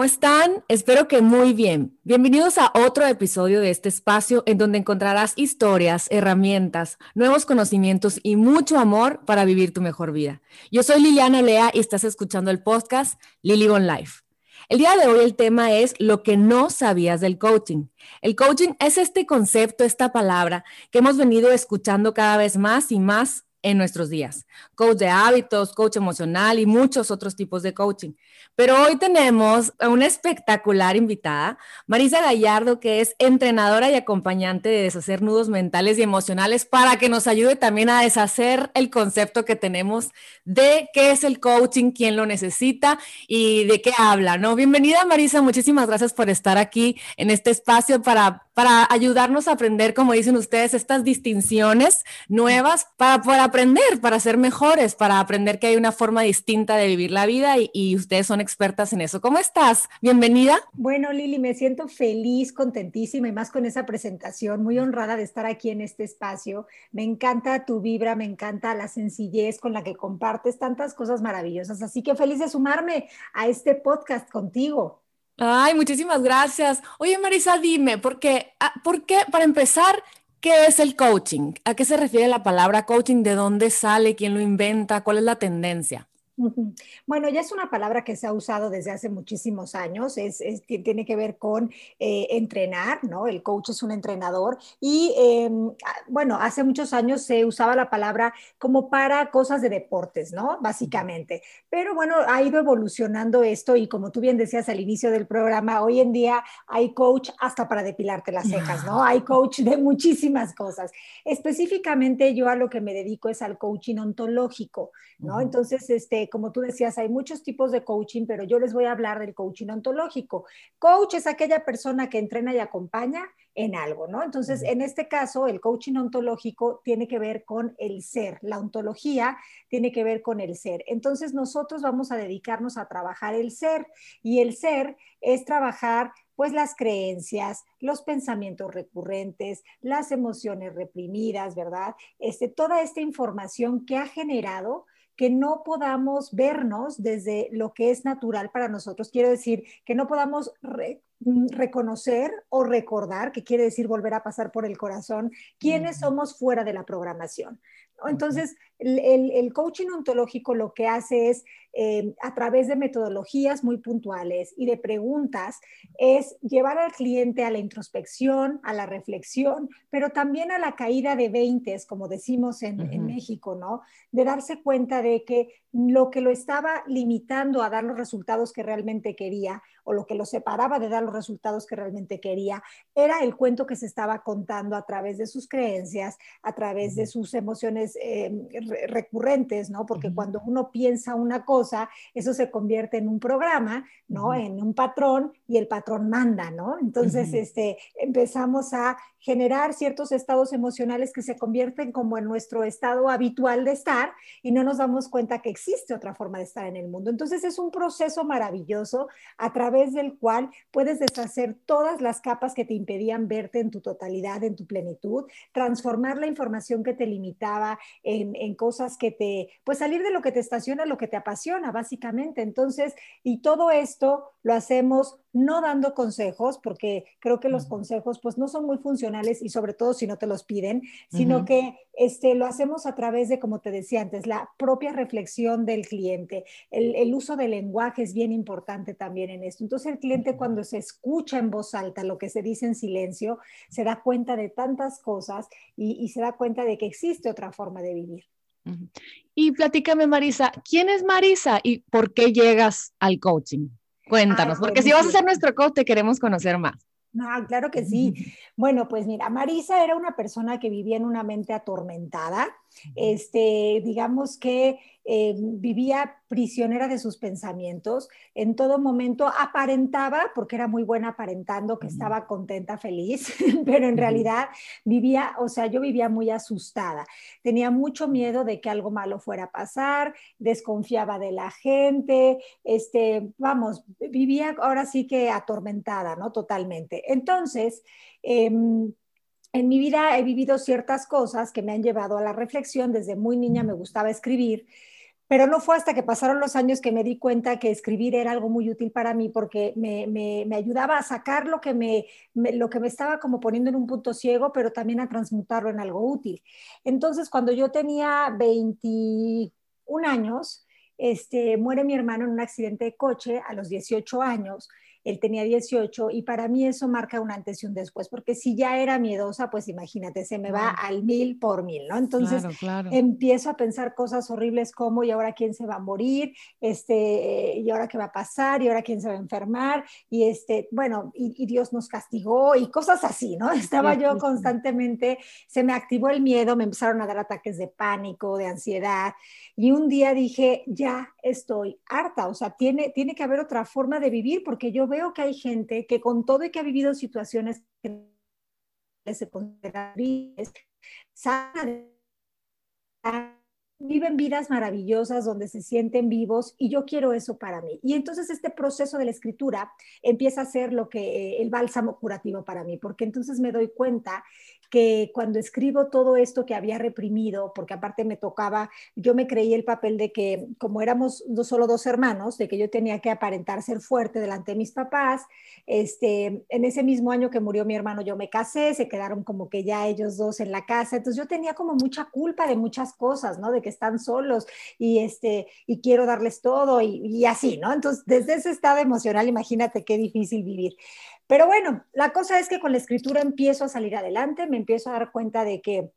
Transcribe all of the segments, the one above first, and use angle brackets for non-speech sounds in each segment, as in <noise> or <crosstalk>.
¿cómo están? Espero que muy bien. Bienvenidos a otro episodio de este espacio en donde encontrarás historias, herramientas, nuevos conocimientos y mucho amor para vivir tu mejor vida. Yo soy Liliana Lea y estás escuchando el podcast Lily on Life. El día de hoy el tema es lo que no sabías del coaching. El coaching es este concepto, esta palabra que hemos venido escuchando cada vez más y más en nuestros días. Coach de hábitos, coach emocional y muchos otros tipos de coaching. Pero hoy tenemos a una espectacular invitada, Marisa Gallardo, que es entrenadora y acompañante de deshacer nudos mentales y emocionales para que nos ayude también a deshacer el concepto que tenemos de qué es el coaching, quién lo necesita y de qué habla, ¿no? Bienvenida Marisa, muchísimas gracias por estar aquí en este espacio para para ayudarnos a aprender, como dicen ustedes, estas distinciones nuevas para poder aprender, para ser mejores, para aprender que hay una forma distinta de vivir la vida y, ustedes son expertas en eso. ¿Cómo estás? Bienvenida. Bueno, Lili, me siento feliz, contentísima y más con esa presentación, muy honrada de estar aquí en este espacio. Me encanta tu vibra, me encanta la sencillez con la que compartes tantas cosas maravillosas. Así que feliz de sumarme a este podcast contigo. Ay, muchísimas gracias. Oye, Marisa, dime, porque, ah, ¿por qué, para empezar, qué es el coaching? ¿A qué se refiere la palabra coaching? ¿De dónde sale? ¿Quién lo inventa? ¿Cuál es la tendencia? Bueno, ya es una palabra que se ha usado desde hace muchísimos años, es, tiene que ver con eh, entrenar, ¿no? El coach es un entrenador y em, ah, bueno, hace muchos años se usaba la palabra como para cosas de deportes, ¿no? Básicamente. Pero bueno, ha ido evolucionando esto y como tú bien decías al inicio del programa, hoy en día hay coach hasta para depilarte las cejas, ¿no? Hay <laughs> coach de muchísimas cosas. Específicamente yo a lo que me dedico es al coaching ontológico, ¿no? Entonces, este como tú decías, hay muchos tipos de coaching, pero yo les voy a hablar del coaching ontológico. Coach es aquella persona que entrena y acompaña en algo, ¿no? Entonces, en este caso, el coaching ontológico tiene que ver con el ser, la ontología tiene que ver con el ser. Entonces, nosotros vamos a dedicarnos a trabajar el ser y el ser es trabajar pues las creencias, los pensamientos recurrentes, las emociones reprimidas, ¿verdad? Este, toda esta información que ha generado que no podamos vernos desde lo que es natural para nosotros. Quiero decir, que no podamos mm, reconocer o recordar, que quiere decir volver a pasar por el corazón, quiénes somos fuera de la programación. Entonces, el, coaching ontológico lo que hace es, eh, a través de metodologías muy puntuales y de preguntas, es llevar al cliente a la introspección, a la reflexión, pero también a la caída de veintes, como decimos en, en México, ¿no? De darse cuenta de que lo que lo estaba limitando a dar los resultados que realmente quería o lo que lo separaba de dar los resultados que realmente quería era el cuento que se estaba contando a través de sus creencias, a través de sus emociones eh, recurrentes, ¿no? Porque cuando uno piensa una cosa, eso se convierte en un programa, ¿no? En un patrón y el patrón manda, ¿no? Entonces, este, empezamos a generar ciertos estados emocionales que se convierten como en nuestro estado habitual de estar y no nos damos cuenta que existe otra forma de estar en el mundo. Entonces es un proceso maravilloso a través del cual puedes deshacer todas las capas que te impedían verte en tu totalidad, en tu plenitud, transformar la información que te limitaba en, en cosas que te, pues salir de lo que te estaciona, lo que te apasiona, básicamente. Entonces, y todo esto lo hacemos no dando consejos, porque creo que los consejos pues no son muy funcionales y sobre todo si no te los piden, sino que este, lo hacemos a través de, como te decía antes, la propia reflexión del cliente. El, uso del lenguaje es bien importante también en esto. Entonces el cliente cuando se escucha en voz alta lo que se dice en silencio, se da cuenta de tantas cosas y, y se da cuenta de que existe otra forma de vivir. Y platícame, Marisa, ¿quién es Marisa y por qué llegas al coaching? Cuéntanos, porque si vas a ser nuestro coach, te queremos conocer más. No, claro que sí. Bueno, pues mira, Marisa era una persona que vivía en una mente atormentada. Este, digamos que eh, vivía prisionera de sus pensamientos, en todo momento aparentaba, porque era muy buena aparentando, que estaba contenta, feliz, <laughs> pero en realidad vivía, o sea, yo vivía muy asustada, tenía mucho miedo de que algo malo fuera a pasar, desconfiaba de la gente, este, vamos, vivía ahora sí que atormentada, ¿no? Totalmente. Entonces, em, en mi vida he vivido ciertas cosas que me han llevado a la reflexión. Desde muy niña me gustaba escribir pero no fue hasta que pasaron los años que me di cuenta que escribir era algo muy útil para mí porque me, me, me ayudaba a sacar lo que me, lo que me estaba como poniendo en un punto ciego, pero también a transmutarlo en algo útil. Entonces, cuando yo tenía 21 años, este, muere mi hermano en un accidente de coche a los 18 años él tenía 18 y para mí eso marca un antes y un después, porque si ya era miedosa, pues imagínate, se me va al mil por mil, ¿no? Entonces empiezo a pensar cosas horribles como, ¿y ahora quién se va a morir? Este, ¿Y ahora qué va a pasar? ¿Y ahora quién se va a enfermar? Y este, bueno, y, Dios nos castigó y cosas así, ¿no? <laughs> Estaba yo constantemente, se me activó el miedo, me empezaron a dar ataques de pánico, de ansiedad, y un día dije, ya estoy harta, o sea, tiene, tiene que haber otra forma de vivir, porque yo veo que hay gente que con todo y que ha vivido situaciones que se consideran viven vidas maravillosas donde se sienten vivos y yo quiero eso para mí. Y entonces este proceso de la escritura empieza a ser lo que eh, el bálsamo curativo para mí, porque entonces me doy cuenta que cuando escribo todo esto que había reprimido, porque aparte me tocaba, yo me creí el papel de que como éramos no solo dos hermanos, de que yo tenía que aparentar ser fuerte delante de mis papás, este, en ese mismo año que murió mi hermano yo me casé, se quedaron como que ya ellos dos en la casa, entonces yo tenía como mucha culpa de muchas cosas, ¿no? De que están solos y, este, y quiero darles todo y, y así, ¿no? Entonces, desde ese estado emocional, imagínate qué difícil vivir. Pero bueno, la cosa es que con la escritura empiezo a salir adelante, me empiezo a dar cuenta de que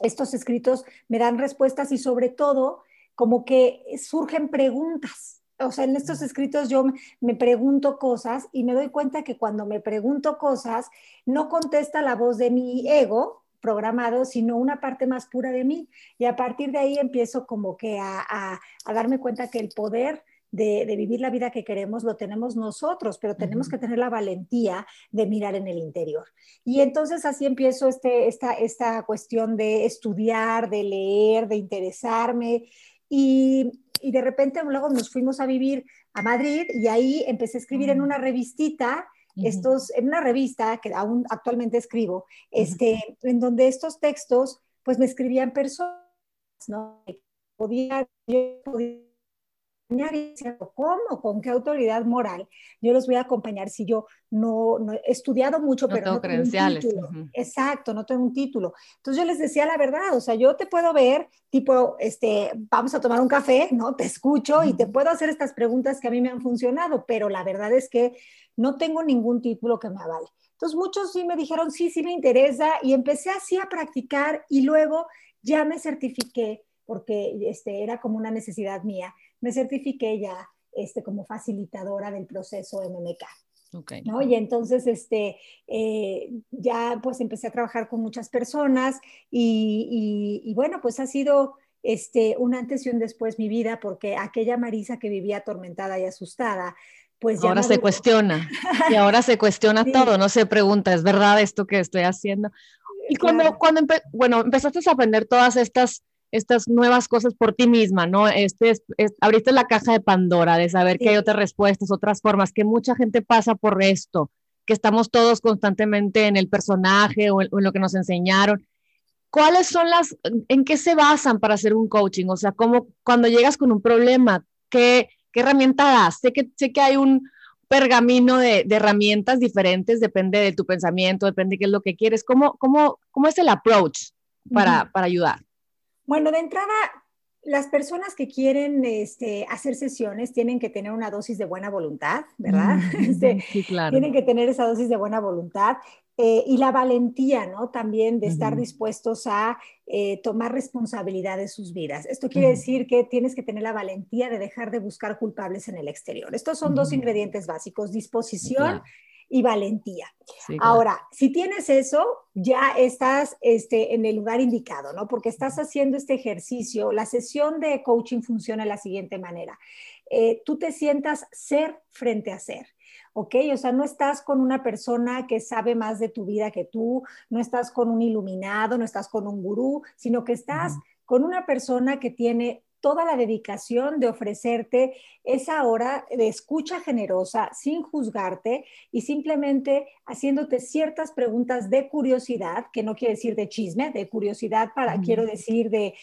estos escritos me dan respuestas y sobre todo como que surgen preguntas. O sea, en estos escritos yo me pregunto cosas y me doy cuenta que cuando me pregunto cosas no contesta la voz de mi ego programado, sino una parte más pura de mí. Y a partir de ahí empiezo como que a, a darme cuenta que el poder de, vivir la vida que queremos lo tenemos nosotros, pero tenemos que tener la valentía de mirar en el interior. Y entonces así empiezo este, esta, esta cuestión de estudiar, de leer, de interesarme. Y, y de repente luego nos fuimos a vivir a Madrid y ahí empecé a escribir en una revistita estos, en una revista que aún actualmente escribo, este, en donde estos textos, pues me escribían personas, ¿no? Podía, yo podía y ¿cómo? ¿Con qué autoridad moral yo los voy a acompañar si yo no, he estudiado mucho, pero tengo no credenciales. Tengo un título? Exacto, no tengo un título. Entonces yo les decía la verdad, o sea, yo te puedo ver, tipo, este, vamos a tomar un café, ¿no? Te escucho y te puedo hacer estas preguntas que a mí me han funcionado, pero la verdad es que no tengo ningún título que me avale. Entonces muchos sí me dijeron, sí, sí me interesa y empecé así a practicar y luego ya me certifiqué porque este, era como una necesidad mía me certifiqué ya este, como facilitadora del proceso MMK. Okay. ¿no? Y entonces este, eh, ya pues empecé a trabajar con muchas personas y, y, bueno, pues ha sido este, un antes y un después mi vida porque aquella Marisa que vivía atormentada y asustada, pues ya... Ahora se cuestiona y ahora se cuestiona <laughs> todo, no se pregunta, ¿es verdad esto que estoy haciendo? Y cuando, cuando bueno, empezaste a aprender todas estas estas nuevas cosas por ti misma, ¿no? Este abriste la caja de Pandora de saber que hay otras respuestas, otras formas, que mucha gente pasa por esto, que estamos todos constantemente en el personaje o en, lo que nos enseñaron. ¿Cuáles son las, en qué se basan para hacer un coaching? O sea, cómo cuando llegas con un problema, ¿qué, qué herramienta das? Sé que, sé que hay un pergamino de, herramientas diferentes, depende de tu pensamiento, depende de qué es lo que quieres. ¿Cómo, cómo, cómo es el approach para, para ayudar? Bueno, de entrada, las personas que quieren este, hacer sesiones tienen que tener una dosis de buena voluntad, ¿verdad? <laughs> Este, sí, claro. Tienen que tener esa dosis de buena voluntad eh, y la valentía, ¿no? También de estar dispuestos a eh, tomar responsabilidad de sus vidas. Esto quiere decir que tienes que tener la valentía de dejar de buscar culpables en el exterior. Estos son dos ingredientes básicos, disposición y valentía. Ahora, si tienes eso, ya estás este, en el lugar indicado, ¿no? Porque estás haciendo este ejercicio. La sesión de coaching funciona de la siguiente manera. Eh, tú te sientas ser frente a ser. ¿ok? O sea, no estás con una persona que sabe más de tu vida que tú, no estás con un iluminado, no estás con un gurú, sino que estás con una persona que tiene toda la dedicación de ofrecerte esa hora de escucha generosa, sin juzgarte y simplemente haciéndote ciertas preguntas de curiosidad, que no quiere decir de chisme, de curiosidad para, quiero decir, de,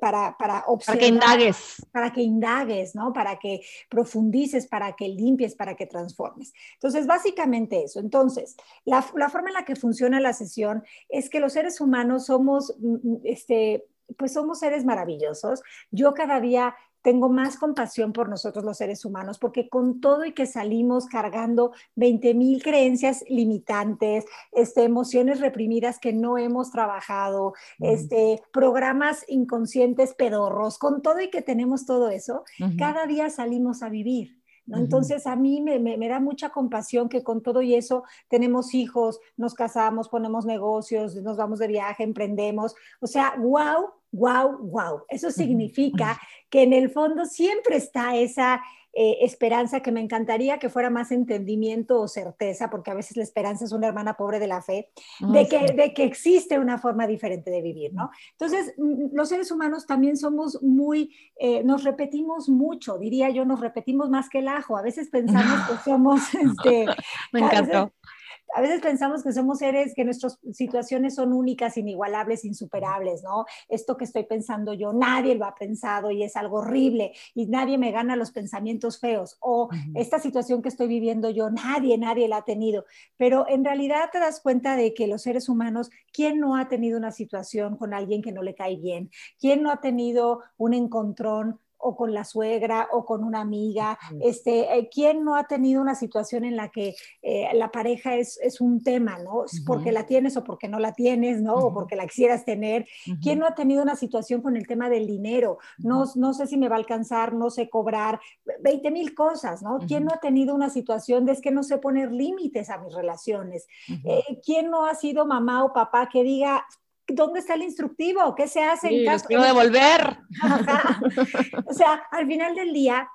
para, para observar. Para que indagues. Para que indagues, ¿no? Para que profundices, para que limpies, para que transformes. Entonces, básicamente eso. Entonces, la, la forma en la que funciona la sesión es que los seres humanos somos, mm, mm, este, pues somos seres maravillosos. Yo cada día tengo más compasión por nosotros los seres humanos, porque con todo y que salimos cargando 20 mil creencias limitantes, este, emociones reprimidas que no hemos trabajado, este, programas inconscientes pedorros, con todo y que tenemos todo eso, cada día salimos a vivir. Entonces a mí me, da mucha compasión que con todo y eso tenemos hijos, nos casamos, ponemos negocios, nos vamos de viaje, emprendemos. O sea, wow, wow, wow. Eso significa que en el fondo siempre está esa eh, esperanza que me encantaría que fuera más entendimiento o certeza, porque a veces la esperanza es una hermana pobre de la fe, de, que, de que existe una forma diferente de vivir, ¿no? Entonces, los seres humanos también somos muy, eh, nos repetimos mucho, diría yo, nos repetimos más que el ajo. A veces pensamos que <laughs> somos, <laughs> este, me encantó a veces pensamos que somos seres, que nuestras situaciones son únicas, inigualables, insuperables, ¿no? Esto que estoy pensando yo, nadie lo ha pensado y es algo horrible y nadie me gana los pensamientos feos. O esta situación que estoy viviendo yo, nadie, nadie la ha tenido. Pero en realidad te das cuenta de que los seres humanos, ¿quién no ha tenido una situación con alguien que no le cae bien? ¿Quién no ha tenido un encontrón o con la suegra o con una amiga. Este, eh, ¿Quién no ha tenido una situación en la que eh, la pareja es, es, un tema, ¿no? Porque la tienes o porque no la tienes, ¿no? O porque la quisieras tener. ¿Quién no ha tenido una situación con el tema del dinero? No, no sé si me va a alcanzar, no sé cobrar, 20 mil cosas, ¿no? ¿Quién no ha tenido una situación de es que no sé poner límites a mis relaciones? Eh, ¿Quién no ha sido mamá o papá que diga, ¿dónde está el instructivo? ¿Qué se hace en caso? quiero devolver. <laughs> O sea, al final del día,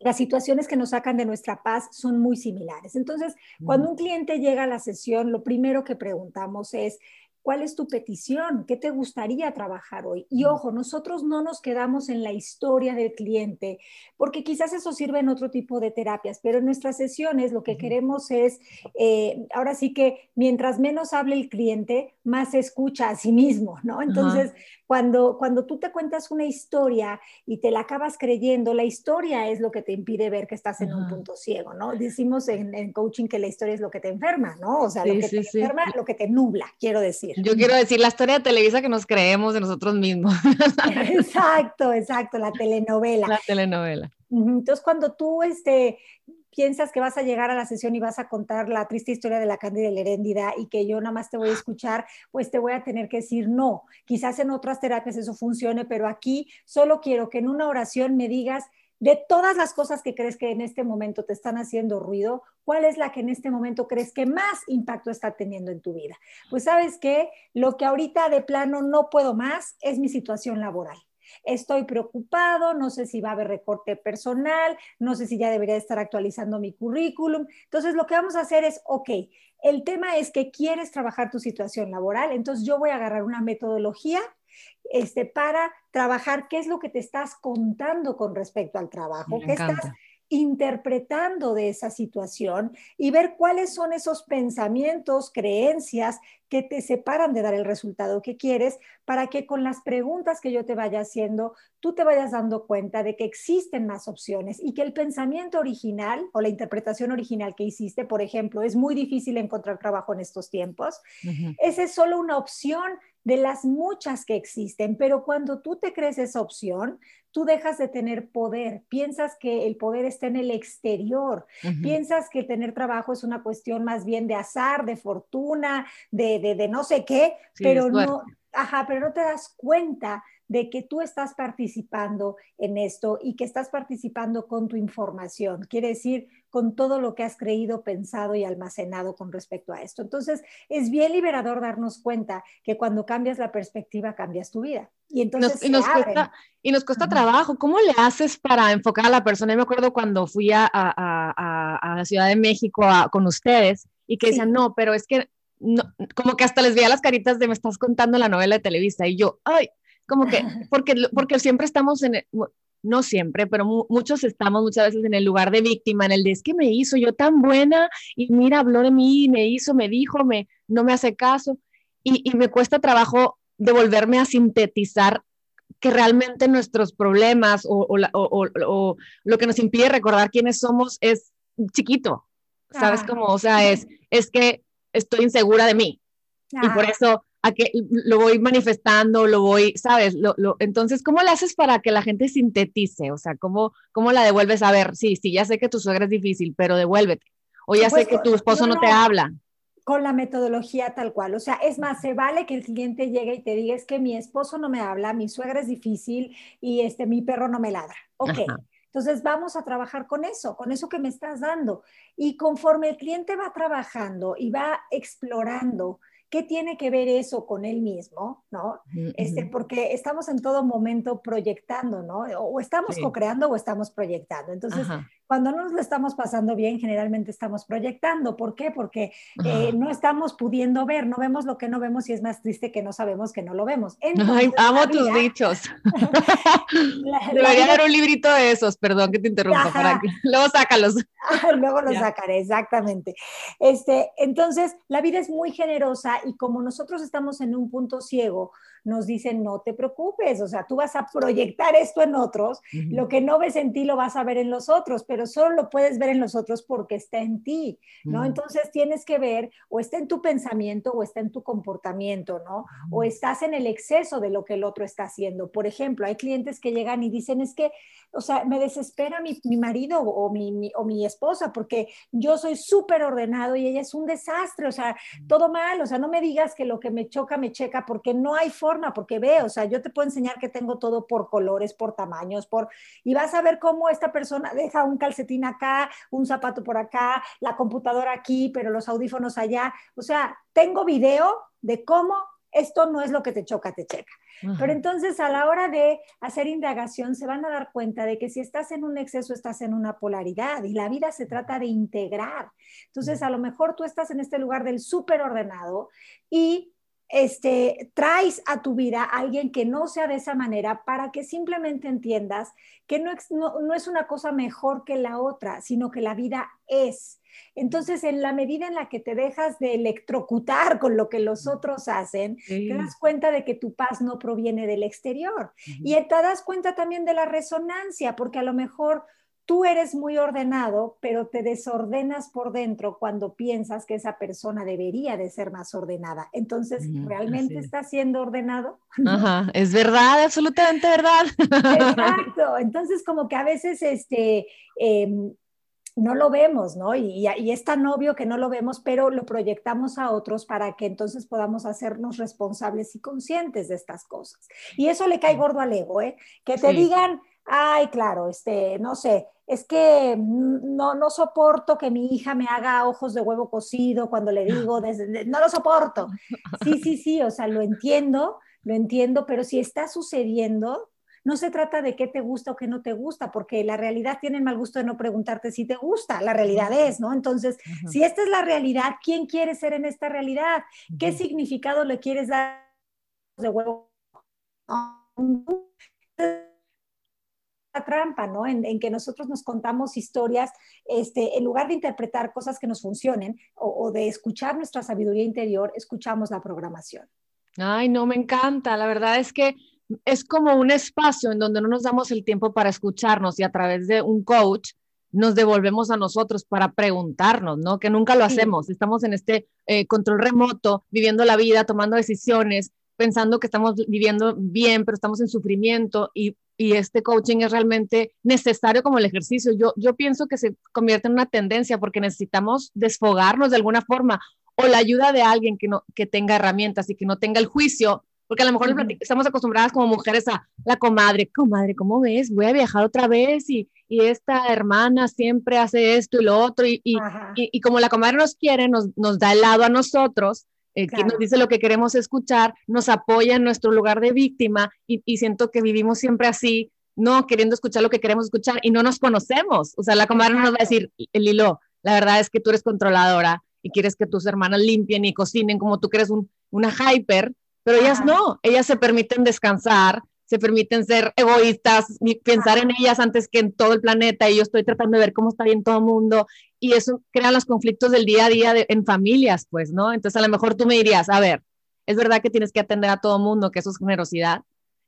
las situaciones que nos sacan de nuestra paz son muy similares. Entonces, cuando un cliente llega a la sesión, lo primero que preguntamos es, ¿Cuál es tu petición? ¿Qué te gustaría trabajar hoy? Y ojo, nosotros no nos quedamos en la historia del cliente, porque quizás eso sirve en otro tipo de terapias, pero en nuestras sesiones lo que queremos es, eh, ahora sí que mientras menos hable el cliente, más se escucha a sí mismo, ¿no? Entonces, cuando, cuando tú te cuentas una historia y te la acabas creyendo, la historia es lo que te impide ver que estás en un punto ciego, ¿no? Decimos en, coaching que la historia es lo que te enferma, ¿no? O sea, lo que te enferma, lo que te nubla, quiero decir. Yo quiero decir la historia de Televisa que nos creemos de nosotros mismos. <laughs> exacto, exacto, la telenovela. La telenovela. Entonces, cuando tú este, piensas que vas a llegar a la sesión y vas a contar la triste historia de la Cándida y la Heréndida y que yo nada más te voy a escuchar, pues te voy a tener que decir no. Quizás en otras terapias eso funcione, pero aquí solo quiero que en una oración me digas de todas las cosas que crees que en este momento te están haciendo ruido, ¿cuál es la que en este momento crees que más impacto está teniendo en tu vida? Pues sabes que lo que ahorita de plano no puedo más es mi situación laboral. Estoy preocupado, no sé si va a haber recorte personal, no sé si ya debería estar actualizando mi currículum. Entonces, lo que vamos a hacer es, ok, el tema es que quieres trabajar tu situación laboral, entonces yo voy a agarrar una metodología este, para trabajar qué es lo que te estás contando con respecto al trabajo, qué estás interpretando de esa situación y ver cuáles son esos pensamientos, creencias que te separan de dar el resultado que quieres para que con las preguntas que yo te vaya haciendo, tú te vayas dando cuenta de que existen más opciones y que el pensamiento original o la interpretación original que hiciste, por ejemplo, es muy difícil encontrar trabajo en estos tiempos, esa es solo una opción de las muchas que existen, pero cuando tú te crees esa opción, tú dejas de tener poder, piensas que el poder está en el exterior, piensas que tener trabajo es una cuestión más bien de azar, de fortuna, de, de, no sé qué, pero no, ajá, pero no te das cuenta de que tú estás participando en esto y que estás participando con tu información, quiere decir con todo lo que has creído, pensado y almacenado con respecto a esto. Entonces, es bien liberador darnos cuenta que cuando cambias la perspectiva, cambias tu vida. Y entonces nos, y nos cuesta, y nos cuesta trabajo. ¿Cómo le haces para enfocar a la persona? Yo me acuerdo cuando fui a, a, a, la Ciudad de México con ustedes y que decían, no, pero es que no, como que hasta les veía las caritas de me estás contando la novela de Televisa y yo, ay, como que, <laughs> porque, porque siempre estamos en, no siempre, pero muchos estamos muchas veces en el lugar de víctima, en el de es que me hizo yo tan buena y mira, habló de mí, me hizo, me dijo, me, no me hace caso. Y, y me cuesta trabajo devolverme a sintetizar que realmente nuestros problemas o, o, o, lo que nos impide recordar quiénes somos es chiquito, ¿sabes? cómo? o sea, es, es que estoy insegura de mí. Y por eso a que lo voy manifestando, lo voy, ¿sabes? Lo, lo, entonces, ¿cómo le haces para que la gente sintetice? O sea, ¿cómo, ¿cómo la devuelves a ver? Sí, sí, ya sé que tu suegra es difícil, pero devuélvete. O ya sé pues, que tu esposo no, te habla. Con la metodología tal cual. O sea, es más, se vale que el cliente llegue y te diga, es que mi esposo no me habla, mi suegra es difícil y este, mi perro no me ladra. Ok. Entonces vamos a trabajar con eso, con eso que me estás dando. Y conforme el cliente va trabajando y va explorando, ¿Qué tiene que ver eso con él mismo? ¿no? Este, porque estamos en todo momento proyectando, ¿no? O estamos co-creando o estamos proyectando. Entonces, cuando no nos lo estamos pasando bien, generalmente estamos proyectando. ¿Por qué? Porque eh, no estamos pudiendo ver, no vemos lo que no vemos y es más triste que no sabemos que no lo vemos. Ay, amo tus dichos. <laughs> Debería haber un librito de esos, perdón que te interrumpa. Para que... <laughs> Luego sácalos. <laughs> Luego los sacaré, exactamente. Este, entonces, la vida es muy generosa y como nosotros estamos en un punto ciego, nos dicen, no te preocupes, o sea, tú vas a proyectar esto en otros, lo que no ves en ti lo vas a ver en los otros, pero solo lo puedes ver en los otros porque está en ti, ¿no? Entonces tienes que ver, o está en tu pensamiento o está en tu comportamiento, ¿no? O estás en el exceso de lo que el otro está haciendo. Por ejemplo, hay clientes que llegan y dicen, es que, o sea, me desespera mi, marido o mi, o mi esposa porque yo soy súper ordenado y ella es un desastre, o sea, todo mal, o sea, no me digas que lo que me choca me checa porque no hay forma porque ve, o sea, yo te puedo enseñar que tengo todo por colores, por tamaños, por, y vas a ver cómo esta persona deja un calcetín acá, un zapato por acá, la computadora aquí, pero los audífonos allá. O sea, tengo video de cómo esto no es lo que te choca, te checa. Pero entonces a la hora de hacer indagación se van a dar cuenta de que si estás en un exceso, estás en una polaridad y la vida se trata de integrar. Entonces a lo mejor tú estás en este lugar del súper ordenado y este, traes a tu vida a alguien que no sea de esa manera para que simplemente entiendas que no, no, es una cosa mejor que la otra, sino que la vida es. Entonces, en la medida en la que te dejas de electrocutar con lo que los otros hacen, te das cuenta de que tu paz no proviene del exterior. Y te das cuenta también de la resonancia, porque a lo mejor tú eres muy ordenado, pero te desordenas por dentro cuando piensas que esa persona debería de ser más ordenada. Entonces, ¿realmente está siendo ordenado? Ajá, es verdad, absolutamente verdad. <laughs> Exacto. Entonces, como que a veces este, em, no lo vemos, ¿no? Y, y, es tan obvio que no lo vemos, pero lo proyectamos a otros para que entonces podamos hacernos responsables y conscientes de estas cosas. Y eso le cae gordo al ego, ¿eh? Que te digan ay, claro, este, no sé, es que no, no soporto que mi hija me haga ojos de huevo cocido cuando le digo, no lo soporto. <laughs> Sí, sí, sí, o sea, lo entiendo, lo entiendo, pero si está sucediendo, no se trata de qué te gusta o qué no te gusta, porque la realidad tiene el mal gusto de no preguntarte si te gusta, la realidad es, ¿no? Entonces, si esta es la realidad, ¿quién quiere ser en esta realidad? ¿Qué significado le quieres dar de huevo? Trampa, ¿no? En, que nosotros nos contamos historias, este, en lugar de interpretar cosas que nos funcionen o, de escuchar nuestra sabiduría interior, escuchamos la programación. Ay, no, me encanta. La verdad es que es como un espacio en donde no nos damos el tiempo para escucharnos y a través de un coach nos devolvemos a nosotros para preguntarnos, ¿no? Que nunca lo hacemos. Estamos en este eh, control remoto, viviendo la vida, tomando decisiones, pensando que estamos viviendo bien, pero estamos en sufrimiento y y este coaching es realmente necesario como el ejercicio. Yo, yo pienso que se convierte en una tendencia porque necesitamos desfogarnos de alguna forma o la ayuda de alguien que, no, que tenga herramientas y que no tenga el juicio, porque a lo mejor estamos acostumbradas como mujeres a la comadre, comadre, ¿cómo ves? Voy a viajar otra vez y, y esta hermana siempre hace esto y lo otro y, y, y, como la comadre nos quiere, nos, nos da el lado a nosotros eh, que nos dice lo que queremos escuchar, nos apoya en nuestro lugar de víctima y, siento que vivimos siempre así, no queriendo escuchar lo que queremos escuchar y no nos conocemos. O sea, la comadre nos va a decir, Lilo, la verdad es que tú eres controladora y quieres que tus hermanas limpien y cocinen como tú crees un, una hyper, pero ellas no, ellas se permiten descansar, se permiten ser egoístas, pensar en ellas antes que en todo el planeta, y yo estoy tratando de ver cómo está bien todo el mundo, y eso crea los conflictos del día a día en familias, pues, ¿no? Entonces, a lo mejor tú me dirías, a ver, es verdad que tienes que atender a todo mundo, que eso es generosidad.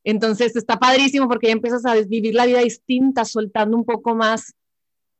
Entonces, está padrísimo porque ya empiezas a vivir la vida distinta, soltando un poco más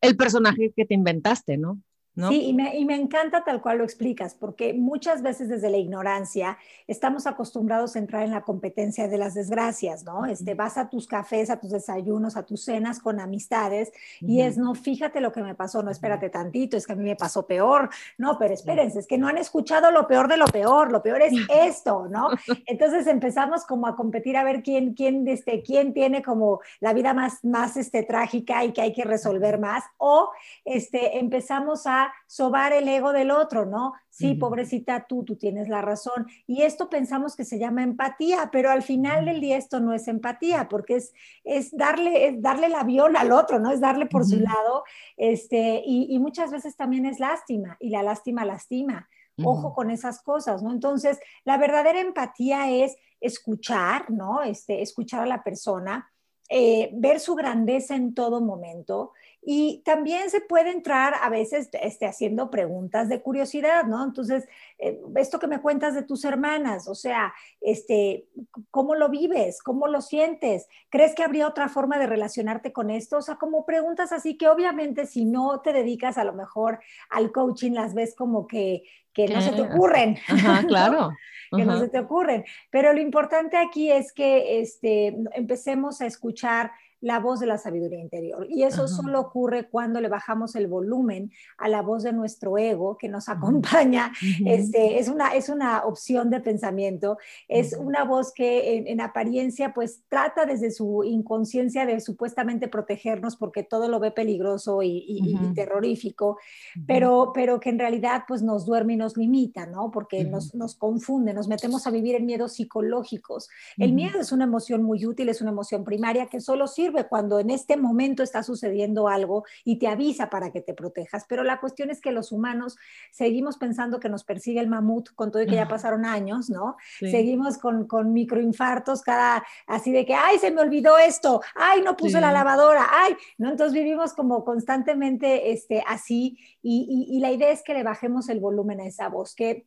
el personaje que te inventaste, ¿no? Sí, y me, y me, encanta tal cual lo explicas, porque muchas veces desde la ignorancia estamos acostumbrados a entrar en la competencia de las desgracias, ¿no? Este, vas a tus cafés, a tus desayunos, a tus cenas con amistades y es, no, fíjate lo que me pasó, no, espérate tantito, es que a mí me pasó peor, no, pero espérense, es que no han escuchado lo peor de lo peor, lo peor es <laughs> esto, ¿no? Entonces empezamos como a competir a ver quién, quién, este, quién tiene como la vida más, más este, trágica y que hay que resolver más, o este, empezamos a sobar el ego del otro, ¿no? Sí, pobrecita tú, tú tienes la razón. Y esto pensamos que se llama empatía, pero al final del día esto no es empatía, porque es, es, darle, es darle el avión al otro, ¿no? Es darle por su lado, este, y, muchas veces también es lástima, y la lástima lastima. Ojo con esas cosas, ¿no? Entonces, la verdadera empatía es escuchar, ¿no? Este, escuchar a la persona, eh, ver su grandeza en todo momento, y también se puede entrar a veces este, haciendo preguntas de curiosidad, ¿no? Entonces, eh, esto que me cuentas de tus hermanas, o sea, este, ¿cómo lo vives? ¿Cómo lo sientes? ¿Crees que habría otra forma de relacionarte con esto? O sea, como preguntas así que obviamente si no te dedicas a lo mejor al coaching, las ves como que, que no se te ocurren. <laughs> Ajá, claro. que no se te ocurren. Pero lo importante aquí es que este, empecemos a escuchar la voz de la sabiduría interior. Y eso solo ocurre cuando le bajamos el volumen a la voz de nuestro ego que nos acompaña. este, es, una, es una opción de pensamiento, es una voz que en, apariencia pues trata desde su inconsciencia de supuestamente protegernos porque todo lo ve peligroso y, terrorífico, pero, pero que en realidad pues nos duerme y nos limita, ¿no? Porque nos, nos confunde, nos metemos a vivir en miedos psicológicos. El miedo es una emoción muy útil, es una emoción primaria que solo sirve cuando en este momento está sucediendo algo y te avisa para que te protejas. Pero la cuestión es que los humanos seguimos pensando que nos persigue el mamut con todo y que ya pasaron años, ¿no? Seguimos con, con microinfartos cada, así de que, ay, se me olvidó esto, ay, no puse la lavadora, ay, ¿no? Entonces vivimos como constantemente este, así y, y, y la idea es que le bajemos el volumen a esa voz, que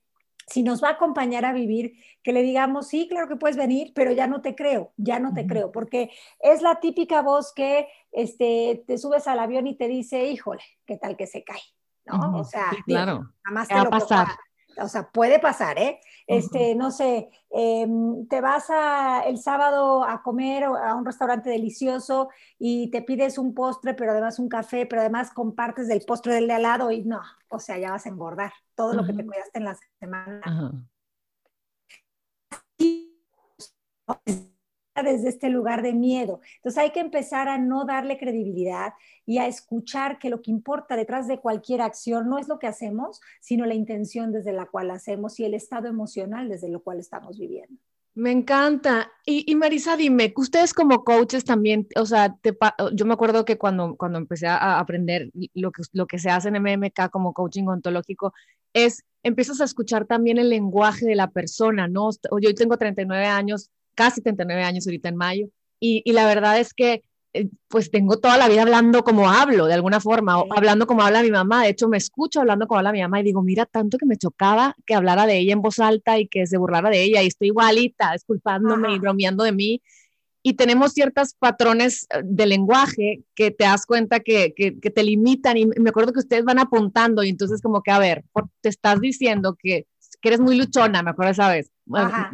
si nos va a acompañar a vivir, que le digamos, sí, claro que puedes venir, pero ya no te creo, ya no te creo, porque es la típica voz que este, te subes al avión y te dice, híjole, ¿qué tal que se cae? ¿No? O sea, claro. jamás te lo pasar o sea, puede pasar, ¿eh? Este, no sé, em, te vas a, el sábado a comer a un restaurante delicioso y te pides un postre, pero además un café, pero además compartes del postre del de al lado y no, o sea, ya vas a engordar todo lo que te cuidaste en la semana desde este lugar de miedo. Entonces hay que empezar a no darle credibilidad y a escuchar que lo que importa detrás de cualquier acción no es lo que hacemos, sino la intención desde la cual hacemos y el estado emocional desde lo cual estamos viviendo. Me encanta. Y, Marisa, dime, ustedes como coaches también, o sea, yo me acuerdo que cuando, cuando empecé a aprender lo que, lo que se hace en MMK como coaching ontológico, es, empiezas a escuchar también el lenguaje de la persona, ¿no? Yo tengo 39 años, casi 39 años ahorita en mayo, y, la verdad es que eh, pues tengo toda la vida hablando como hablo, de alguna forma, o hablando como habla mi mamá. De hecho, me escucho hablando como habla mi mamá y digo, mira, tanto que me chocaba que hablara de ella en voz alta y que se burlara de ella y estoy igualita, disculpándome y bromeando de mí. Y tenemos ciertos patrones eh, de lenguaje que te das cuenta que, que, te limitan y me acuerdo que ustedes van apuntando y entonces como que, a ver, te estás diciendo que, que eres muy luchona, me acuerdo esa vez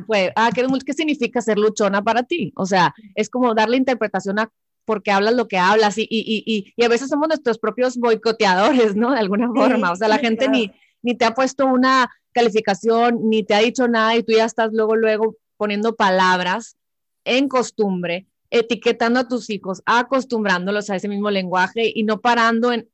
pues, ah, ¿qué, ¿qué significa ser luchona para ti? O sea, es como darle interpretación a porque hablas lo que hablas y, y, y, y, a veces somos nuestros propios boicoteadores, ¿no? De alguna forma, o sea, la gente ni, ni te ha puesto una calificación, ni te ha dicho nada y tú ya estás luego, luego poniendo palabras en costumbre, etiquetando a tus hijos, acostumbrándolos a ese mismo lenguaje y no parando en,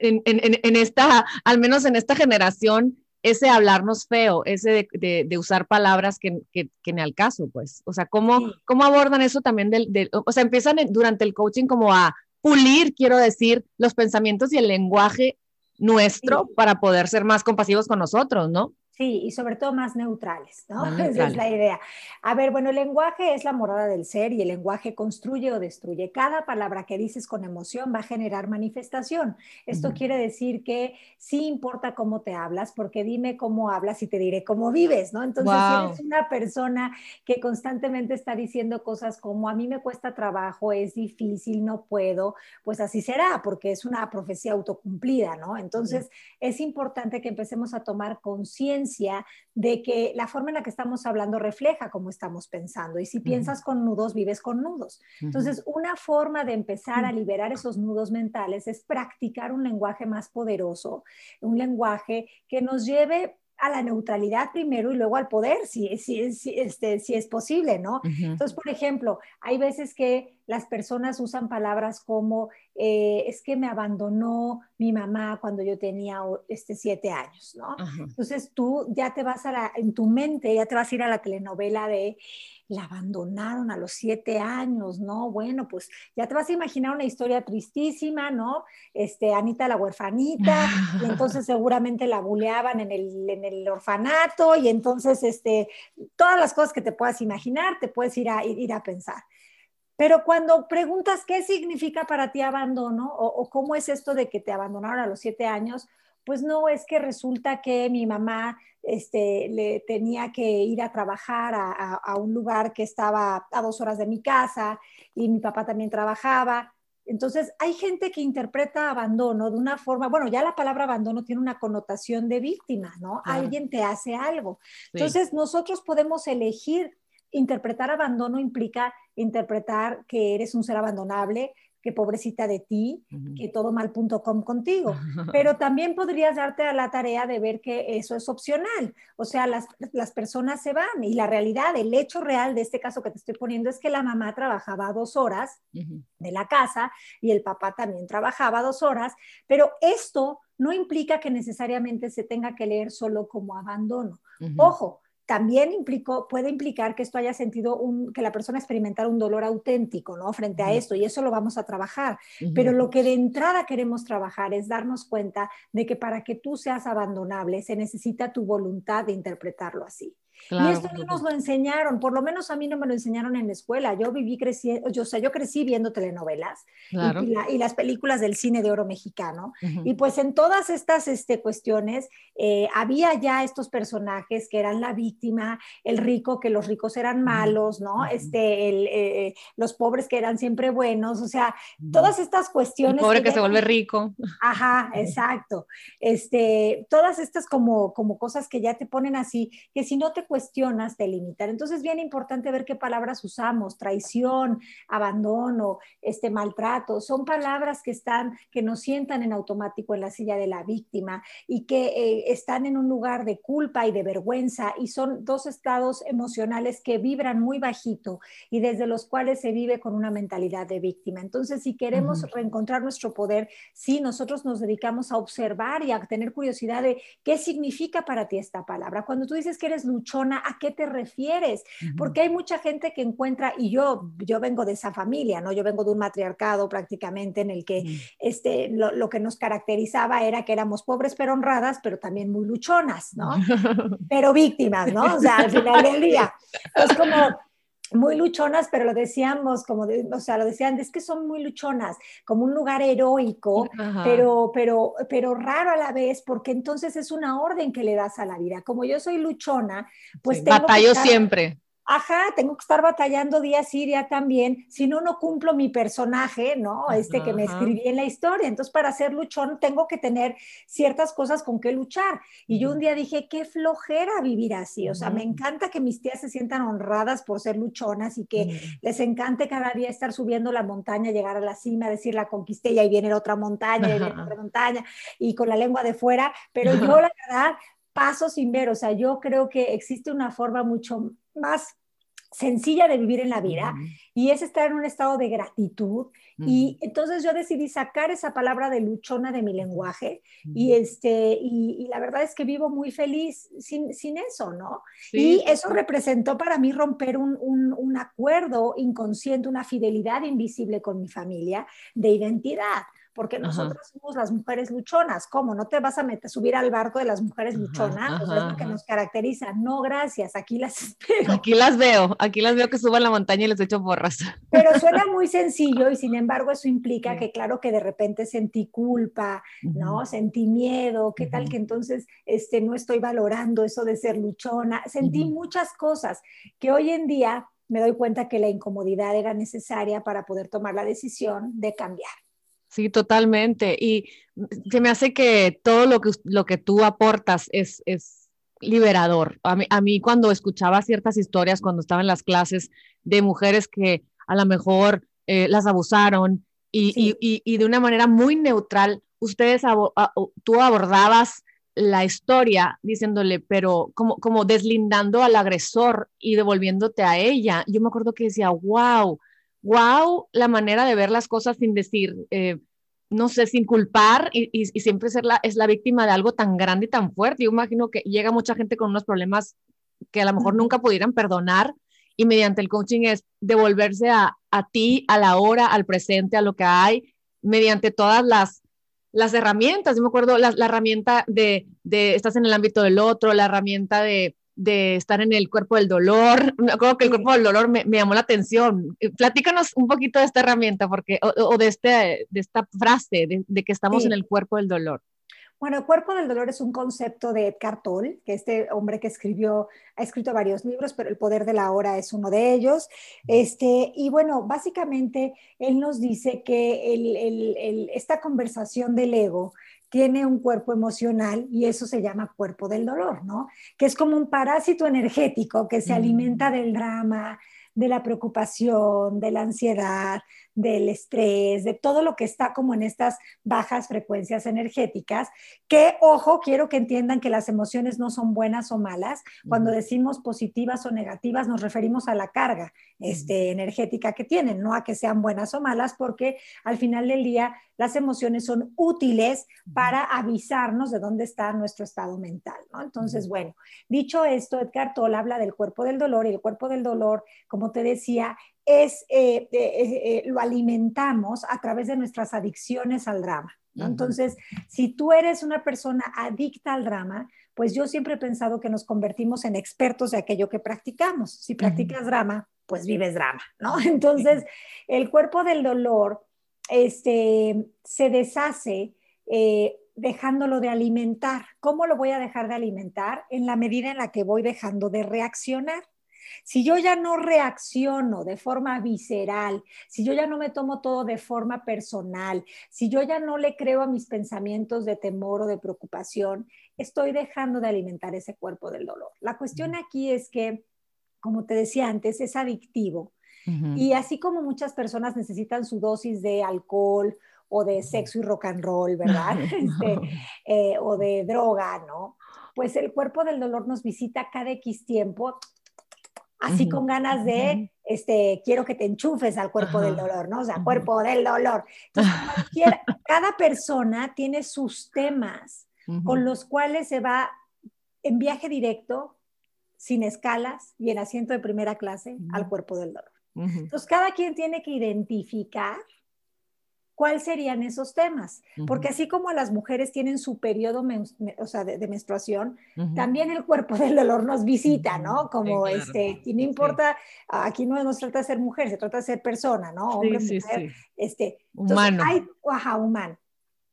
en, en, en esta, al menos en esta generación, ese hablarnos feo, ese de, usar palabras que, que, que, al caso, pues. O sea, ¿cómo, ¿cómo abordan eso también del, o sea, empiezan durante el coaching como a pulir, quiero decir, los pensamientos y el lenguaje nuestro para poder ser más compasivos con nosotros, ¿no? Sí, y sobre todo más neutrales, ¿no? <laughs> Esa es la idea. A ver, bueno, el lenguaje es la morada del ser y el lenguaje construye o destruye. Cada palabra que dices con emoción va a generar manifestación. Esto quiere decir que sí importa cómo te hablas, porque dime cómo hablas y te diré cómo vives, ¿no? Entonces, si eres una persona que constantemente está diciendo cosas como a mí me cuesta trabajo, es difícil, no puedo, pues así será, porque es una profecía autocumplida, ¿no? Entonces, es importante que empecemos a tomar conciencia de que la forma en la que estamos hablando refleja cómo estamos pensando. Y si piensas con nudos, vives con nudos. Entonces, una forma de empezar a liberar esos nudos mentales es practicar un lenguaje más poderoso, un lenguaje que nos lleve a la neutralidad primero y luego al poder, si, si, si, este, si es posible, ¿no? Entonces, por ejemplo, hay veces que las personas usan palabras como, eh, es que me abandonó mi mamá cuando yo tenía este, siete años, ¿no? Entonces tú ya te vas a la, en tu mente, ya te vas a ir a la telenovela de, la abandonaron a los siete años, ¿no? Bueno, pues ya te vas a imaginar una historia tristísima, ¿no? Este, Anita la huerfanita, <laughs> y entonces seguramente la buleaban en el, en el orfanato, y entonces, este, todas las cosas que te puedas imaginar, te puedes ir a, ir a pensar. Pero cuando preguntas qué significa para ti abandono o, o, cómo es esto de que te abandonaron a los siete años, pues no es que resulta que mi mamá este, le tenía que ir a trabajar a, un lugar que estaba a dos horas de mi casa y mi papá también trabajaba. Entonces, hay gente que interpreta abandono de una forma, bueno, ya la palabra abandono tiene una connotación de víctima, ¿no? Alguien te hace algo. Entonces, nosotros podemos elegir interpretar abandono implica interpretar que eres un ser abandonable, que pobrecita de ti, que todo mal.com contigo. <laughs> Pero también podrías darte a la tarea de ver que eso es opcional. O sea, las, las, personas se van y la realidad, el hecho real de este caso que te estoy poniendo es que la mamá trabajaba dos horas de la casa y el papá también trabajaba dos horas, pero esto no implica que necesariamente se tenga que leer solo como abandono. Ojo, también implicó, puede implicar que esto haya sentido un, que la persona experimentara un dolor auténtico, ¿no? Frente a esto, y eso lo vamos a trabajar. Pero lo que de entrada queremos trabajar es darnos cuenta de que para que tú seas abandonable se necesita tu voluntad de interpretarlo así y esto no nos lo enseñaron, por lo menos a mí no me lo enseñaron en la escuela. Yo viví creciendo, yo, o sea, yo crecí viendo telenovelas y, las películas del cine de oro mexicano. Y pues en todas estas este, cuestiones eh, había ya estos personajes que eran la víctima, el rico, que los ricos eran malos, ¿no? Este, el, eh, los pobres que eran siempre buenos, o sea, todas estas cuestiones. El pobre que, se vuelve rico. Ajá, <laughs> exacto. Este, todas estas como, como cosas que ya te ponen así, que si no te cuestionas te limitar. Entonces es bien importante ver qué palabras usamos, traición, abandono, este maltrato, son palabras que están, que nos sientan en automático en la silla de la víctima y que eh, están en un lugar de culpa y de vergüenza y son dos estados emocionales que vibran muy bajito y desde los cuales se vive con una mentalidad de víctima. Entonces, si queremos reencontrar nuestro poder, sí, nosotros nos dedicamos a observar y a tener curiosidad de qué significa para ti esta palabra. Cuando tú dices que eres luchón, ¿a qué te refieres? Porque hay mucha gente que encuentra, y yo, yo vengo de esa familia, ¿no? Yo vengo de un matriarcado prácticamente en el que este, lo, que nos caracterizaba era que éramos pobres pero honradas, pero también muy luchonas, ¿no? <laughs> pero víctimas, ¿no? O sea, al final del día. <laughs> Es como muy luchonas, pero lo decíamos como, o sea, lo decían, es que son muy luchonas, como un lugar heroico, pero, pero, pero raro a la vez, porque entonces es una orden que le das a la vida. Como yo soy luchona, pues sí, batallo siempre ajá, tengo que estar batallando día sí, día también, si no, no cumplo mi personaje, ¿no? Este que me escribí en la historia. Entonces, para ser luchón, tengo que tener ciertas cosas con que luchar. Y yo un día dije, qué flojera vivir así. O sea, me encanta que mis tías se sientan honradas por ser luchonas y que les encante cada día estar subiendo la montaña, llegar a la cima, decir la conquisté y ahí viene otra montaña, y viene otra montaña, y con la lengua de fuera. Pero yo, la verdad, paso sin ver. O sea, yo creo que existe una forma mucho más sencilla de vivir en la vida y es estar en un estado de gratitud. Y entonces yo decidí sacar esa palabra de luchona de mi lenguaje y este y, la verdad es que vivo muy feliz sin, sin eso, ¿no? Y eso representó para mí romper un, un, un acuerdo inconsciente, una fidelidad invisible con mi familia de identidad porque nosotros somos las mujeres luchonas. ¿Cómo? ¿No te vas a meter, subir al barco de las mujeres luchonas? o es lo que nos caracteriza. No, gracias, aquí las <laughs> espero. Aquí las veo, aquí las veo que suban la montaña y les echo porras. Pero suena muy sencillo y sin embargo eso implica que claro que de repente sentí culpa, ¿no? Sentí miedo, ¿qué tal que entonces este, no estoy valorando eso de ser luchona? Sentí muchas cosas que hoy en día me doy cuenta que la incomodidad era necesaria para poder tomar la decisión de cambiar. Sí, totalmente. Y se me hace que todo lo que, lo que tú aportas es, es liberador. A mí, a mí cuando escuchaba ciertas historias, cuando estaba en las clases de mujeres que a lo mejor eh, las abusaron y, y, y, de una manera muy neutral, ustedes, tú abordabas la historia diciéndole, pero como, como deslindando al agresor y devolviéndote a ella. Yo me acuerdo que decía, wow, wow, la manera de ver las cosas sin decir, eh, no sé, sin culpar y, y, siempre ser la, es la víctima de algo tan grande y tan fuerte. Yo imagino que llega mucha gente con unos problemas que a lo mejor nunca pudieran perdonar y mediante el coaching es devolverse a, a ti, a la hora, al presente, a lo que hay, mediante todas las las herramientas, yo me acuerdo la, la herramienta de, de, estás en el ámbito del otro, la herramienta de, de estar en el cuerpo del dolor. <laughs> Me acuerdo que el cuerpo del dolor me, me llamó la atención. Eh, platícanos un poquito de esta herramienta porque, o, o de, este, de esta frase de, de que estamos sí. en el cuerpo del dolor. Bueno, el cuerpo del dolor es un concepto de Edgar Toll, que este hombre que escribió, ha escrito varios libros, pero El poder de la hora es uno de ellos. Este, y bueno, básicamente él nos dice que el, el, el, esta conversación del ego tiene un cuerpo emocional y eso se llama cuerpo del dolor, ¿no? Que es como un parásito energético que se mm. alimenta del drama, de la preocupación, de la ansiedad, del estrés, de todo lo que está como en estas bajas frecuencias energéticas, que, ojo, quiero que entiendan que las emociones no son buenas o malas. Cuando decimos positivas o negativas nos referimos a la carga este, energética que tienen, no a que sean buenas o malas, porque al final del día las emociones son útiles para avisarnos de dónde está nuestro estado mental, ¿no? Entonces, bueno, dicho esto, Edgar Toll habla del cuerpo del dolor y el cuerpo del dolor, como te decía, es, eh, eh, eh, lo alimentamos a través de nuestras adicciones al drama. ¿no? Entonces, si tú eres una persona adicta al drama, pues yo siempre he pensado que nos convertimos en expertos de aquello que practicamos. Si practicas uh -huh. drama, pues vives drama, ¿no? Entonces, el cuerpo del dolor este, se deshace dejándolo de alimentar. ¿Cómo lo voy a dejar de alimentar? En la medida en la que voy dejando de reaccionar. Si yo ya no reacciono de forma visceral, si yo ya no me tomo todo de forma personal, si yo ya no le creo a mis pensamientos de temor o de preocupación, estoy dejando de alimentar ese cuerpo del dolor. La cuestión aquí es que, como te decía antes, es adictivo. Uh -huh. Y así como muchas personas necesitan su dosis de alcohol o de sexo y rock and roll, ¿verdad? <laughs> este, eh, o de droga, ¿no? Pues el cuerpo del dolor nos visita cada X tiempo así con ganas de, este, quiero que te enchufes al cuerpo del dolor, ¿no? O sea, cuerpo del dolor. Entonces, <laughs> cada persona tiene sus temas con los cuales se va en viaje directo, sin escalas y en asiento de primera clase al cuerpo del dolor. Entonces, cada quien tiene que identificar cuáles serían esos temas. Uh -huh. Porque así como las mujeres tienen su periodo o sea, de, de menstruación, uh -huh. también el cuerpo <laughs> del dolor nos visita, ¿no? Como sí, claro. este, y no importa, sí. aquí no nos trata de ser mujer, se trata de ser persona, ¿no? Hombre, sí, mujer, este, humano. Hay, ajá, humano.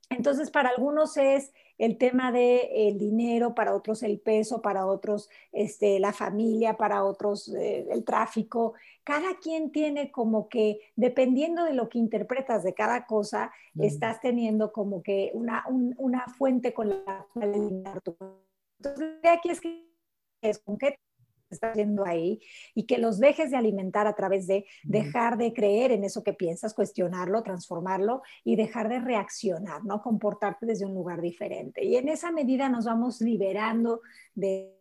Entonces, para algunos es el tema del de, dinero, para otros el peso, para otros este, la familia, para otros eh, el tráfico. Cada quien tiene como que, dependiendo de lo que interpretas de cada cosa, mm. estás teniendo como que una, un, una fuente con la cual alimentar tu. Entonces, aquí es que es con qué está haciendo ahí y que los dejes de alimentar a través de dejar de creer en eso que piensas, cuestionarlo, transformarlo y dejar de reaccionar, ¿no? Comportarte desde un lugar diferente. Y en esa medida nos vamos liberando de,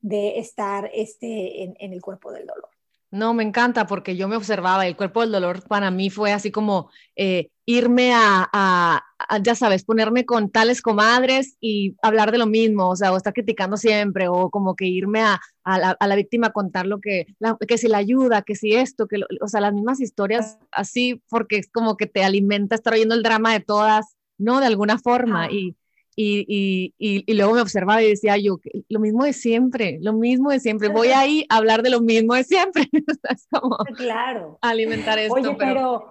de estar este, en, en el cuerpo del dolor. No, me encanta porque yo me observaba y el cuerpo del dolor para mí fue así como eh, irme a, ya sabes, ponerme con tales comadres y hablar de lo mismo, o sea, o estar criticando siempre, o como que irme a, la, víctima a contar lo que, que si la ayuda, que si esto, que, o sea, las mismas historias así, porque es como que te alimenta estar oyendo el drama de todas, ¿no? De alguna forma. Y, y, y, y, luego me observaba y decía yo, lo mismo de siempre, lo mismo de siempre, voy ahí a hablar de lo mismo de siempre. <laughs> es como claro. alimentar esto. Oye, pero...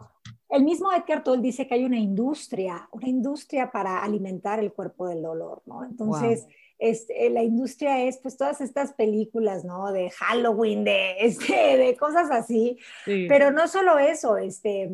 el mismo Edgar Toll dice que hay una industria, una industria para alimentar el cuerpo del dolor, ¿no? Entonces, este, la industria es pues todas estas películas, ¿no? De Halloween, de, <laughs> este, de cosas así, pero no solo eso, este,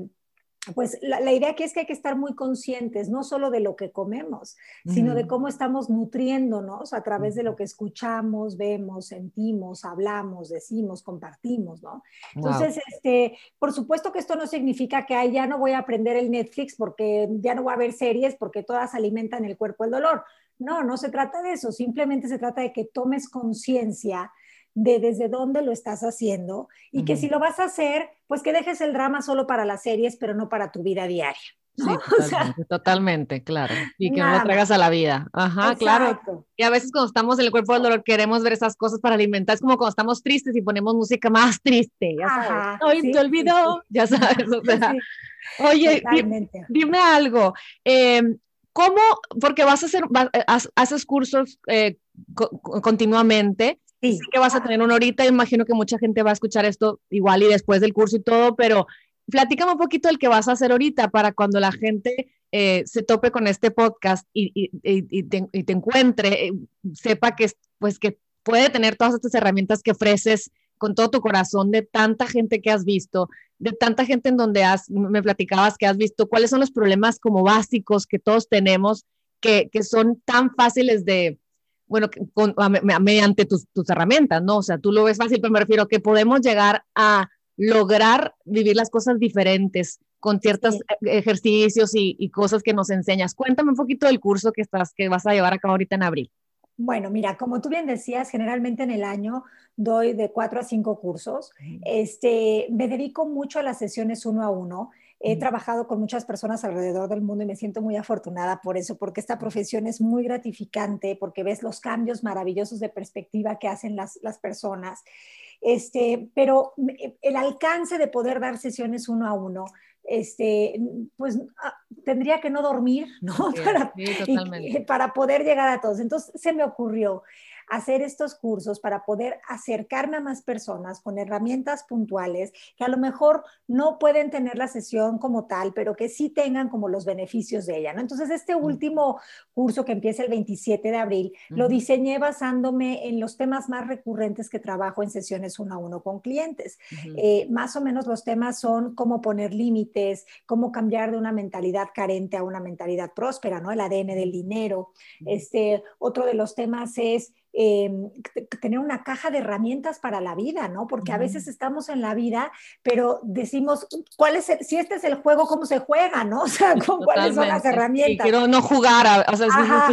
pues la, idea aquí es que hay que estar muy conscientes, no solo de lo que comemos, sino de cómo estamos nutriéndonos a través de lo que escuchamos, vemos, sentimos, hablamos, decimos, compartimos, ¿no? Entonces, este, por supuesto que esto no significa que ya no voy a aprender el Netflix porque ya no voy a ver series porque todas alimentan el cuerpo el dolor. No, no se trata de eso, simplemente se trata de que tomes conciencia de desde dónde lo estás haciendo y que si lo vas a hacer, pues que dejes el drama solo para las series, pero no para tu vida diaria. Sí, <laughs> totalmente, claro. Y que no lo traigas a la vida. Ajá, claro. Y a veces cuando estamos en el cuerpo del dolor queremos ver esas cosas para alimentar. Es como cuando estamos tristes y ponemos música más triste. Ya sabes. Ay, te olvidó. Ya sabes. oye, dime, algo. Em, ¿Cómo? Porque vas a hacer, haces cursos eh, continuamente. Sí. que vas a tener una horita, imagino que mucha gente va a escuchar esto igual y después del curso y todo, pero platícame un poquito del que vas a hacer ahorita para cuando la gente eh, se tope con este podcast y, te, encuentre, eh, sepa que, pues, que puede tener todas estas herramientas que ofreces con todo tu corazón de tanta gente que has visto, de tanta gente en donde has, me platicabas que has visto, cuáles son los problemas como básicos que todos tenemos, que, que son tan fáciles de, bueno, con, mediante tus, tus, herramientas, ¿no? O sea, tú lo ves fácil, pero me refiero a que podemos llegar a lograr vivir las cosas diferentes con ciertos e, ejercicios y, y, cosas que nos enseñas. Cuéntame un poquito del curso que, estás, que vas a llevar a cabo ahorita en abril. Bueno, mira, como tú bien decías, generalmente en el año doy de cuatro a cinco cursos. Este, me dedico mucho a las sesiones uno a uno. He trabajado con muchas personas alrededor del mundo y me siento muy afortunada por eso, porque esta profesión es muy gratificante, porque ves los cambios maravillosos de perspectiva que hacen las, las personas. Este, pero el alcance de poder dar sesiones uno a uno, este, pues ah, tendría que no dormir, <laughs> ¿no? para, para poder llegar a todos. Entonces se me ocurrió, hacer estos cursos para poder acercarme a más personas con herramientas puntuales que a lo mejor no pueden tener la sesión como tal, pero que sí tengan como los beneficios de ella, ¿no? Entonces, este último curso que empieza el 27 de abril, lo diseñé basándome en los temas más recurrentes que trabajo en sesiones uno a uno con clientes. Eh, más o menos los temas son cómo poner límites, cómo cambiar de una mentalidad carente a una mentalidad próspera, ¿no? El ADN del dinero. Este, otro de los temas es Em, tener una caja de herramientas para la vida, ¿no? Porque a veces estamos en la vida, pero decimos, ¿cuál es si este es el juego, cómo se juega, ¿no? <laughs> O sea, ¿cuáles son las herramientas? quiero no jugar, o sea,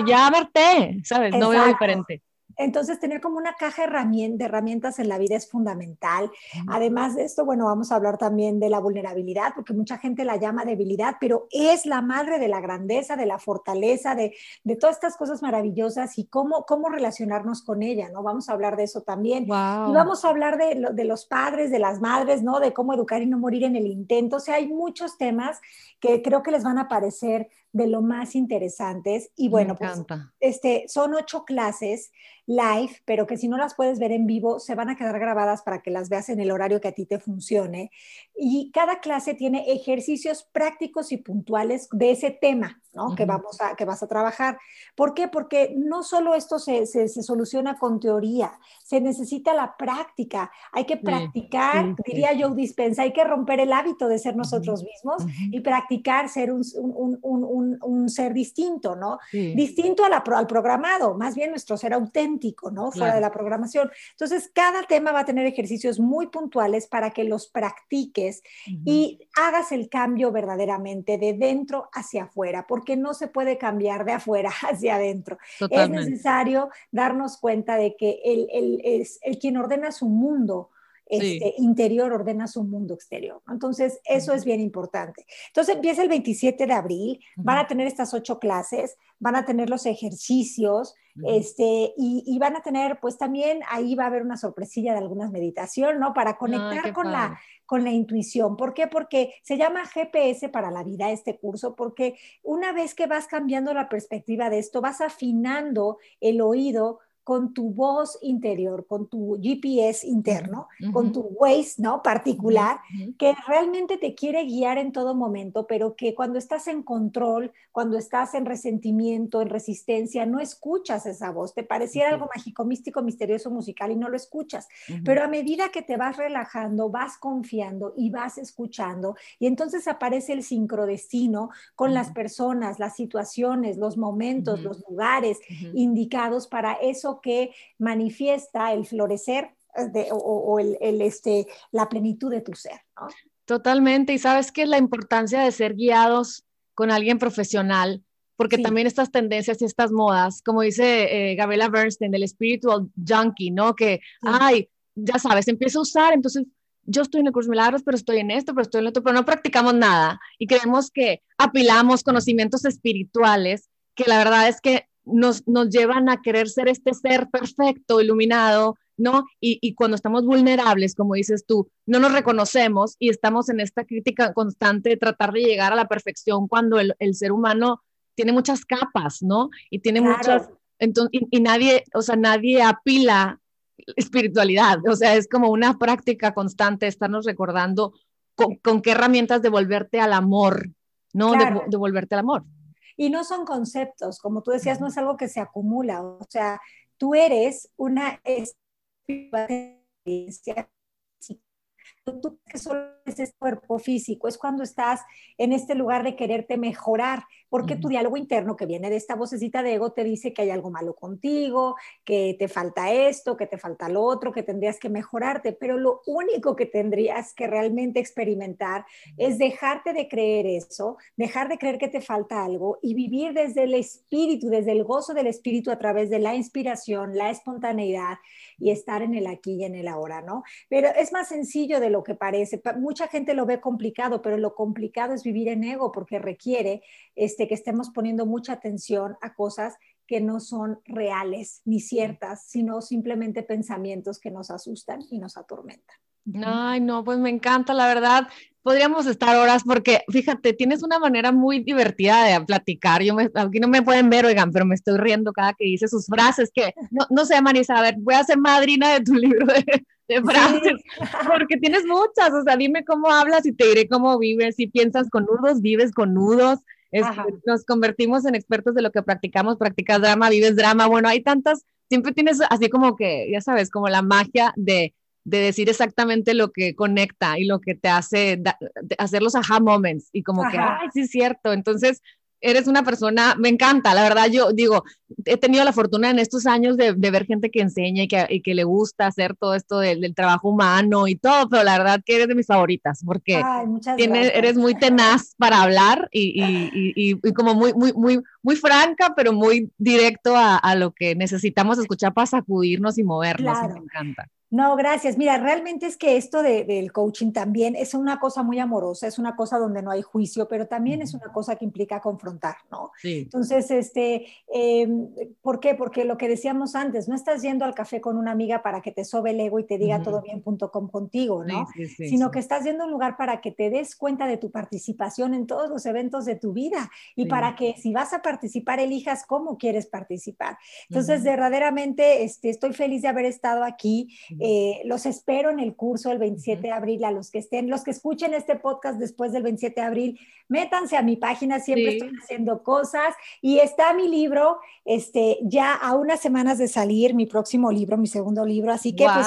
ya verte, ¿sabes? No veo diferente. Entonces, tener como una caja de herramientas en la vida es fundamental. Además de esto, bueno, vamos a hablar también de la vulnerabilidad, porque mucha gente la llama debilidad, pero es la madre de la grandeza, de la fortaleza, de, todas estas cosas maravillosas y cómo, cómo relacionarnos con ella, ¿no? Vamos a hablar de eso también. Y vamos a hablar de, de los padres, de las madres, ¿no? De cómo educar y no morir en el intento. O sea, hay muchos temas que creo que les van a parecer de lo más interesantes. Y bueno, pues este, son ocho clases live, pero que si no las puedes ver en vivo, se van a quedar grabadas para que las veas en el horario que a ti te funcione. Y cada clase tiene ejercicios prácticos y puntuales de ese tema, ¿no? que, vamos a, que vas a trabajar. ¿Por qué? Porque no solo esto se, se, soluciona con teoría, se necesita la práctica. Hay que practicar, diría Joe Dispensa, hay que romper el hábito de ser nosotros mismos y practicar ser un, un, un un, ser distinto, ¿no? Distinto a la, al programado, más bien nuestro ser auténtico, ¿no? Fuera de la programación. Entonces, cada tema va a tener ejercicios muy puntuales para que los practiques y hagas el cambio verdaderamente de dentro hacia afuera, porque no se puede cambiar de afuera <laughs> hacia adentro. Es necesario darnos cuenta de que el, el, es, el quien ordena su mundo este, interior ordena su mundo exterior. Entonces, eso es bien importante. Entonces, empieza el 27 de abril, van a tener estas ocho clases, van a tener los ejercicios, este, y, van a tener, pues también ahí va a haber una sorpresilla de algunas meditación, ¿no? Para conectar con la, con la intuición. ¿Por qué? Porque se llama GPS para la vida este curso, porque una vez que vas cambiando la perspectiva de esto, vas afinando el oído con tu voz interior, con tu GPS interno, con tu Waze, ¿no? Particular, que realmente te quiere guiar en todo momento, pero que cuando estás en control, cuando estás en resentimiento, en resistencia, no escuchas esa voz. Te pareciera algo mágico, místico, misterioso, musical y no lo escuchas. Pero a medida que te vas relajando, vas confiando y vas escuchando, y entonces aparece el sincrodestino con las personas, las situaciones, los momentos, los lugares indicados para eso que manifiesta el florecer eh, o, el, este, la plenitud de tu ser. Totalmente, y sabes que la importancia de ser guiados con alguien profesional, porque también estas tendencias y estas modas, como dice eh, Gabriela Bernstein, del spiritual junkie, ¿no? Que, ay, ya sabes, empiezo a usar, entonces yo estoy en el curso de milagros, pero estoy en esto, pero estoy en otro, pero no practicamos nada. Y creemos que apilamos conocimientos espirituales, que la verdad es que nos, llevan a querer ser este ser perfecto, iluminado, ¿no? Y, cuando estamos vulnerables, como dices tú, no nos reconocemos y estamos en esta crítica constante de tratar de llegar a la perfección cuando el, ser humano tiene muchas capas, ¿no? Y tiene muchas, entonces, y, nadie, o sea, nadie apila espiritualidad, o sea, es como una práctica constante estarnos recordando con, qué herramientas devolverte al amor, ¿no? devolverte al amor. Y no son conceptos, como tú decías, no es algo que se acumula, o sea, tú eres una experiencia tú que solo es este cuerpo físico, es cuando estás en este lugar de quererte mejorar, porque tu diálogo interno que viene de esta vocecita de ego te dice que hay algo malo contigo, que te falta esto, que te falta lo otro, que tendrías que mejorarte, pero lo único que tendrías que realmente experimentar es dejarte de creer eso, dejar de creer que te falta algo y vivir desde el espíritu, desde el gozo del espíritu a través de la inspiración, la espontaneidad y estar en el aquí y en el ahora, ¿no? Pero es más sencillo de lo que parece. Mucha gente lo ve complicado, pero lo complicado es vivir en ego porque requiere este, que estemos poniendo mucha atención a cosas que no son reales ni ciertas, sino simplemente pensamientos que nos asustan y nos atormentan. Ay, no, pues me encanta, la verdad. Podríamos estar horas porque, fíjate, tienes una manera muy divertida de platicar. Yo me, aquí no me pueden ver, oigan, pero me estoy riendo cada que dice sus frases, que no, no sé, Marisa, a ver, voy a ser madrina de tu libro de, de frases, porque tienes muchas, o sea, dime cómo hablas y te diré cómo vives, si piensas con nudos, vives con nudos, nos convertimos en expertos de lo que practicamos, practicas drama, vives drama, bueno, hay tantas, siempre tienes así como que, ya sabes, como la magia de de decir exactamente lo que conecta y lo que te hace hacer los aha moments y como que, ay, sí es cierto. Entonces, eres una persona, me encanta, la verdad, yo digo, he tenido la fortuna en estos años de, ver gente que enseña y que, y que, le gusta hacer todo esto del, trabajo humano y todo, pero la verdad que eres de mis favoritas porque eres muy tenaz para hablar y, y, y, como muy, muy, muy, muy franca, pero muy directo a, a, lo que necesitamos escuchar para sacudirnos y movernos, me encanta. No, gracias. Mira, realmente es que esto del coaching también es una cosa muy amorosa, es una cosa donde no hay juicio, pero también es una cosa que implica confrontar, ¿no? Sí. Entonces, este, em, ¿por qué? Porque lo que decíamos antes, no estás yendo al café con una amiga para que te sobe el ego y te diga todo bien.com contigo, ¿no? Sí, sí, Sino que estás yendo a un lugar para que te des cuenta de tu participación en todos los eventos de tu vida y para que si vas a participar, elijas cómo quieres participar. Entonces, verdaderamente, este, estoy feliz de haber estado aquí. Eh, los espero en el curso el 27 de abril. A los que estén, los que escuchen este podcast después del 27 de abril, métanse a mi página, siempre estoy haciendo cosas. Y está mi libro, este, ya a unas semanas de salir, mi próximo libro, mi segundo libro. Así que, pues,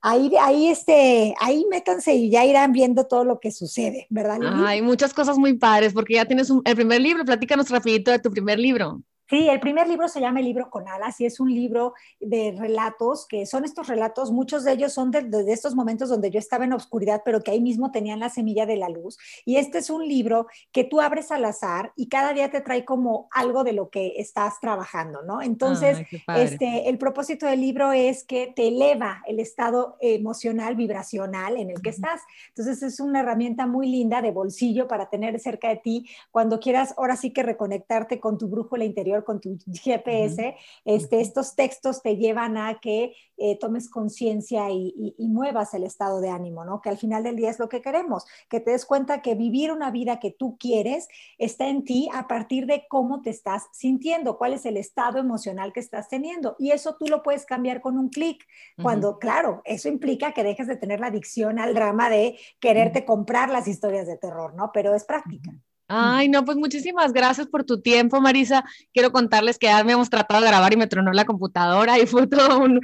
ahí, ahí, este, ahí métanse y ya irán viendo todo lo que sucede, ¿verdad? Hay muchas cosas muy padres, porque ya tienes el primer libro. Platícanos rapidito de tu primer libro. Sí, el primer libro se llama El libro con alas y es un libro de relatos, que son estos relatos, muchos de ellos son de, estos momentos donde yo estaba en oscuridad, pero que ahí mismo tenían la semilla de la luz. Y este es un libro que tú abres al azar y cada día te trae como algo de lo que estás trabajando, ¿no? Entonces, este, el propósito del libro es que te eleva el estado emocional, vibracional en el que estás. Entonces, es una herramienta muy linda de bolsillo para tener cerca de ti cuando quieras, ahora sí que reconectarte con tu brújula interior con tu GPS, este, estos textos te llevan a que eh, tomes conciencia y, muevas el estado de ánimo, ¿no? Que al final del día es lo que queremos, que te des cuenta que vivir una vida que tú quieres está en ti a partir de cómo te estás sintiendo, cuál es el estado emocional que estás teniendo. Y eso tú lo puedes cambiar con un clic, cuando, claro, eso implica que dejes de tener la adicción al drama de quererte comprar las historias de terror, ¿no? Pero es práctica. Ay, no, pues muchísimas gracias por tu tiempo, Marisa. Quiero contarles que ya hemos tratado de grabar y me tronó la computadora y fue todo un,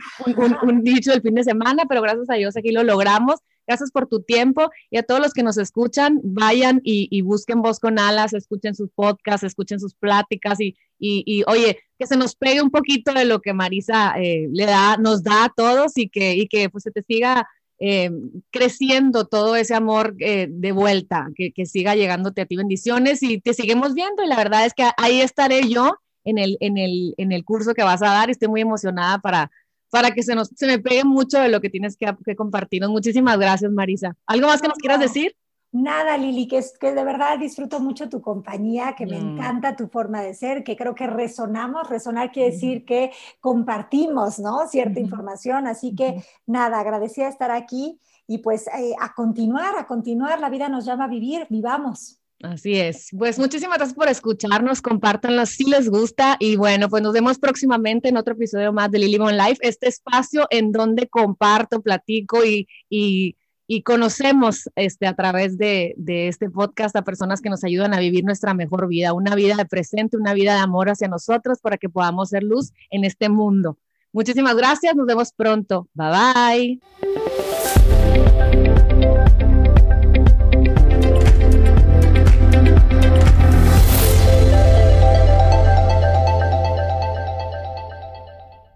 un, dicho del fin de semana, pero gracias a Dios aquí lo logramos. Gracias por tu tiempo y a todos los que nos escuchan, vayan y, busquen Voz con Alas, escuchen sus podcasts, escuchen sus pláticas y, y, oye, que se nos pegue un poquito de lo que Marisa eh, le da, nos da a todos y que, y que pues se te siga eh, creciendo todo ese amor eh, de vuelta, que, siga llegándote a ti bendiciones y te seguimos viendo y la verdad es que ahí estaré yo en el, en el, en el curso que vas a dar y estoy muy emocionada para, para que se, nos, se me pegue mucho de lo que tienes que, que compartirnos. Muchísimas gracias, Marisa. ¿Algo más que nos quieras decir? Nada, Lili, que, es, que de verdad disfruto mucho tu compañía, que me encanta tu forma de ser, que creo que resonamos. Resonar quiere decir que compartimos, ¿no? Cierta información. Así que nada, agradecida de estar aquí y pues eh, a continuar, a continuar. La vida nos llama a vivir, vivamos. Así es. Pues muchísimas gracias por escucharnos, compártanlo si les gusta y bueno, pues nos vemos próximamente en otro episodio más de Lily On Life, este espacio en donde comparto, platico y, y y conocemos este, a través de, de, este podcast a personas que nos ayudan a vivir nuestra mejor vida, una vida de presente, una vida de amor hacia nosotros para que podamos ser luz en este mundo. Muchísimas gracias, nos vemos pronto. Bye bye.